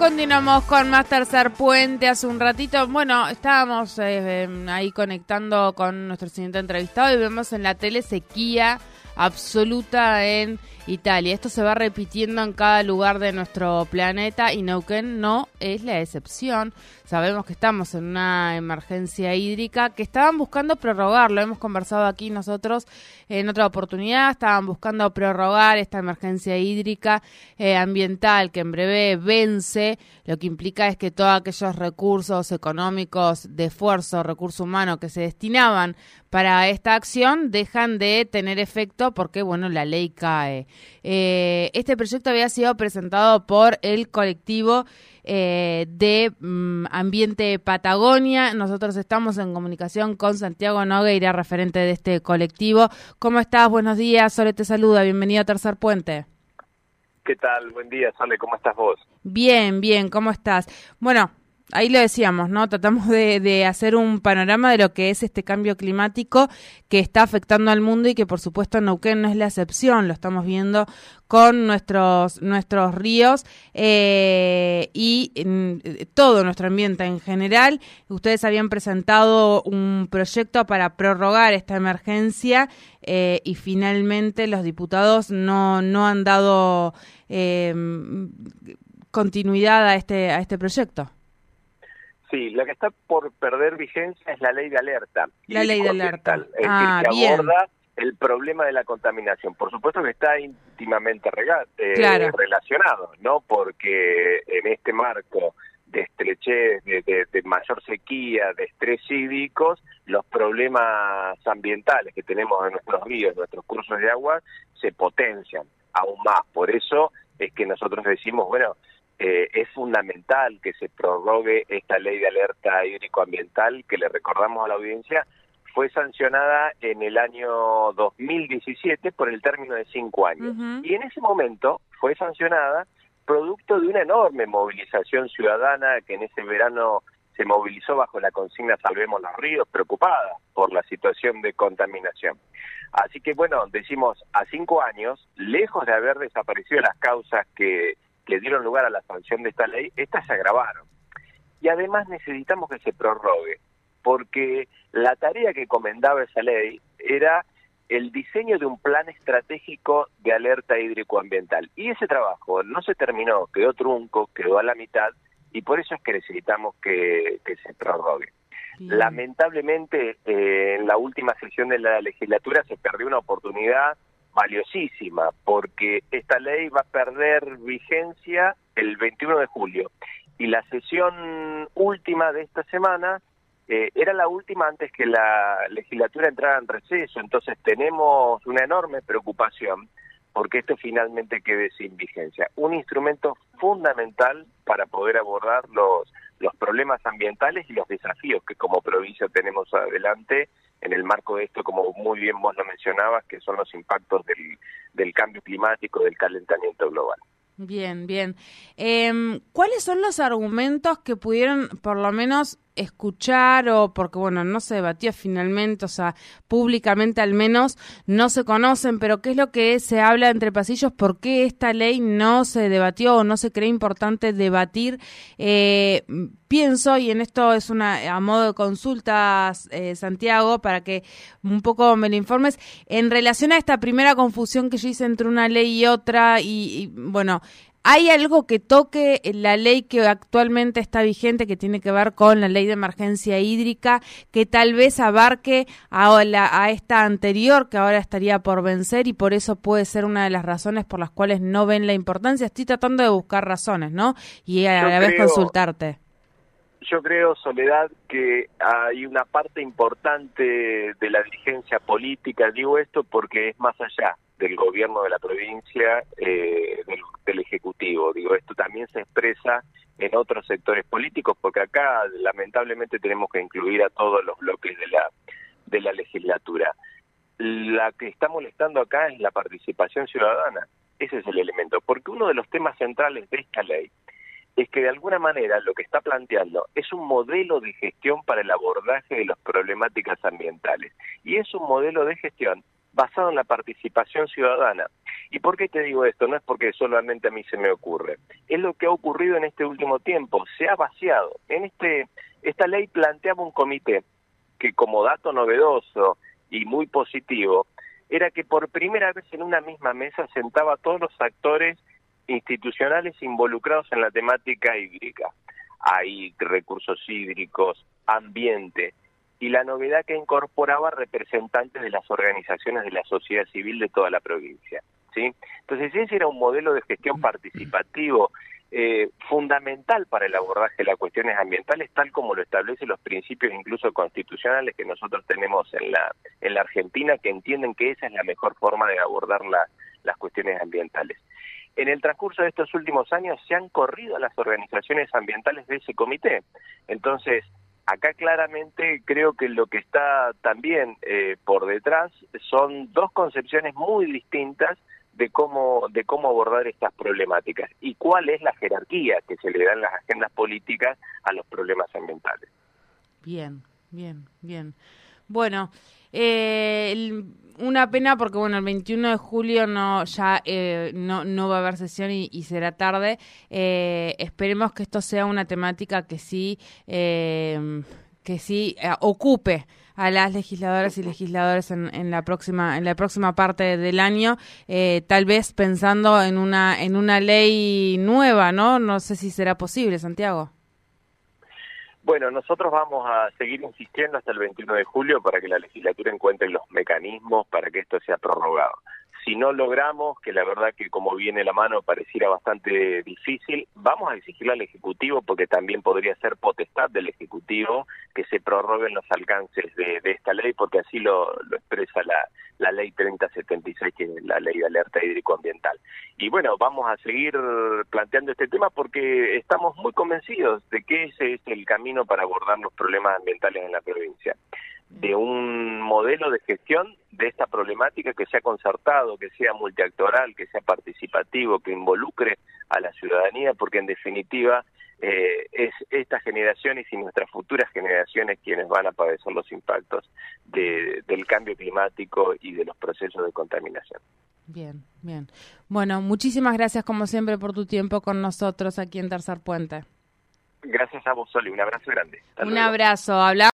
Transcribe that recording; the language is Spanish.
Continuamos con más tercer puente hace un ratito. Bueno, estábamos eh, ahí conectando con nuestro siguiente entrevistado y vemos en la tele sequía absoluta en Italia. Esto se va repitiendo en cada lugar de nuestro planeta y Neuquén no es la excepción. Sabemos que estamos en una emergencia hídrica que estaban buscando prorrogar, lo hemos conversado aquí nosotros en otra oportunidad, estaban buscando prorrogar esta emergencia hídrica eh, ambiental que en breve vence, lo que implica es que todos aquellos recursos económicos de esfuerzo, recurso humano que se destinaban para esta acción dejan de tener efecto porque, bueno, la ley cae. Eh, este proyecto había sido presentado por el colectivo eh, de mm, Ambiente Patagonia. Nosotros estamos en comunicación con Santiago Nogueira, referente de este colectivo. ¿Cómo estás? Buenos días. Sole te saluda. Bienvenido a Tercer Puente. ¿Qué tal? Buen día, Sole. ¿Cómo estás vos? Bien, bien. ¿Cómo estás? Bueno, ahí lo decíamos, ¿no? Tratamos de, hacer un panorama de lo que es este cambio climático que está afectando al mundo y que por supuesto Neuquén no es la excepción, lo estamos viendo con nuestros, nuestros ríos eh, y todo nuestro ambiente en general. Ustedes habían presentado un proyecto para prorrogar esta emergencia eh, y finalmente los diputados no, no han dado eh, continuidad a este, a este proyecto. Sí, la que está por perder vigencia es la ley de alerta. La ley de alerta. Es ah, que aborda el problema de la contaminación. Por supuesto que está íntimamente eh, relacionado, ¿no? Porque en este marco de estrechez, de, mayor sequía, de estrés hídricos, los problemas ambientales que tenemos en nuestros ríos, en nuestros cursos de agua, se potencian aún más. Por eso es que nosotros decimos, bueno, eh, es fundamental que se prorrogue esta ley de alerta hídrico-ambiental que le recordamos a la audiencia fue sancionada en el año 2017 por el término de cinco años. Y en ese momento fue sancionada producto de una enorme movilización ciudadana que en ese verano se movilizó bajo la consigna Salvemos los ríos, preocupada por la situación de contaminación. Así que bueno, decimos, a cinco años, lejos de haber desaparecido las causas que que dieron lugar a la sanción de esta ley, estas se agravaron. Y además necesitamos que se prorrogue, porque la tarea que comendaba esa ley era el diseño de un plan estratégico de alerta hídrico-ambiental. Y ese trabajo no se terminó, quedó trunco, quedó a la mitad, y por eso es que necesitamos que, se prorrogue. Lamentablemente, eh, en la última sesión de la legislatura se perdió una oportunidad valiosísima, porque esta ley va a perder vigencia el 21 de julio. Y la sesión última de esta semana eh, era la última antes que la legislatura entrara en receso, entonces tenemos una enorme preocupación porque esto finalmente quede sin vigencia. Un instrumento fundamental para poder abordar los, los problemas ambientales y los desafíos que como provincia tenemos adelante en el marco de esto, como muy bien vos lo mencionabas, que son los impactos del, del cambio climático, del calentamiento global. Bien, bien. Eh, ¿Cuáles son los argumentos que pudieron, por lo menos, escuchar o porque, bueno, no se debatió finalmente, o sea, públicamente al menos no se conocen, pero qué es lo que se habla entre pasillos, por qué esta ley no se debatió o no se cree importante debatir. Eh, pienso, y en esto es una a modo de consultas, eh, Santiago, para que un poco me lo informes, en relación a esta primera confusión que yo hice entre una ley y otra, y, y bueno, ¿Hay algo que toque la ley que actualmente está vigente, que tiene que ver con la ley de emergencia hídrica, que tal vez abarque a, a esta anterior, que ahora estaría por vencer y por eso puede ser una de las razones por las cuales no ven la importancia? Estoy tratando de buscar razones, ¿no? Y a la vez consultarte. Yo creo, Soledad, que hay una parte importante de la dirigencia política, digo esto porque es más allá del gobierno de la provincia, eh, del, Ejecutivo. Digo, esto también se expresa en otros sectores políticos, porque acá lamentablemente tenemos que incluir a todos los bloques de la, de la legislatura. La que está molestando acá es la participación ciudadana. Ese es el elemento, porque uno de los temas centrales de esta ley es que de alguna manera lo que está planteando es un modelo de gestión para el abordaje de las problemáticas ambientales. Y es un modelo de gestión basado en la participación ciudadana. ¿Y por qué te digo esto? No es porque solamente a mí se me ocurre. Es lo que ha ocurrido en este último tiempo. Se ha vaciado. En este, esta ley planteaba un comité que como dato novedoso y muy positivo era que por primera vez en una misma mesa sentaba a todos los actores institucionales involucrados en la temática hídrica. Hay recursos hídricos, ambiente, y la novedad que incorporaba representantes de las organizaciones de la sociedad civil de toda la provincia. ¿sí? Entonces ese era un modelo de gestión participativo eh, fundamental para el abordaje de las cuestiones ambientales, tal como lo establecen los principios incluso constitucionales que nosotros tenemos en la, en la Argentina, que entienden que esa es la mejor forma de abordar las cuestiones ambientales. En el transcurso de estos últimos años se han corrido las organizaciones ambientales de ese comité. Entonces, acá claramente creo que lo que está también eh, por detrás son dos concepciones muy distintas de cómo de cómo abordar estas problemáticas y cuál es la jerarquía que se le dan las agendas políticas a los problemas ambientales. Bien, bien, bien. Bueno, eh, una pena porque bueno el 21 de julio no ya eh, no, no va a haber sesión y, será tarde. Eh, esperemos que esto sea una temática que sí eh, que sí ocupe a las legisladoras y legisladores en, en, la próxima en la próxima parte del año tal vez pensando en una en una ley nueva no no sé si será posible Santiago bueno, nosotros vamos a seguir insistiendo hasta el 21 de julio para que la legislatura encuentre los mecanismos para que esto sea prorrogado si no logramos, que la verdad que como viene la mano pareciera bastante difícil, vamos a exigirle al Ejecutivo, porque también podría ser potestad del Ejecutivo que se prorroguen los alcances de, esta ley, porque así lo, expresa la, la ley 3076, que es la ley de alerta hídrico-ambiental. Y bueno, vamos a seguir planteando este tema porque estamos muy convencidos de que ese es el camino para abordar los problemas ambientales en la provincia de un modelo de gestión de esta problemática que sea concertado, que sea multiactoral, que sea participativo, que involucre a la ciudadanía, porque en definitiva eh, es estas generaciones y nuestras futuras generaciones quienes van a padecer los impactos del cambio climático y de los procesos de contaminación. Bien, bien. Bueno, muchísimas gracias como siempre por tu tiempo con nosotros aquí en Tercer Puente. Gracias a vos, Soli. Un abrazo grande. un abrazo. Hablamos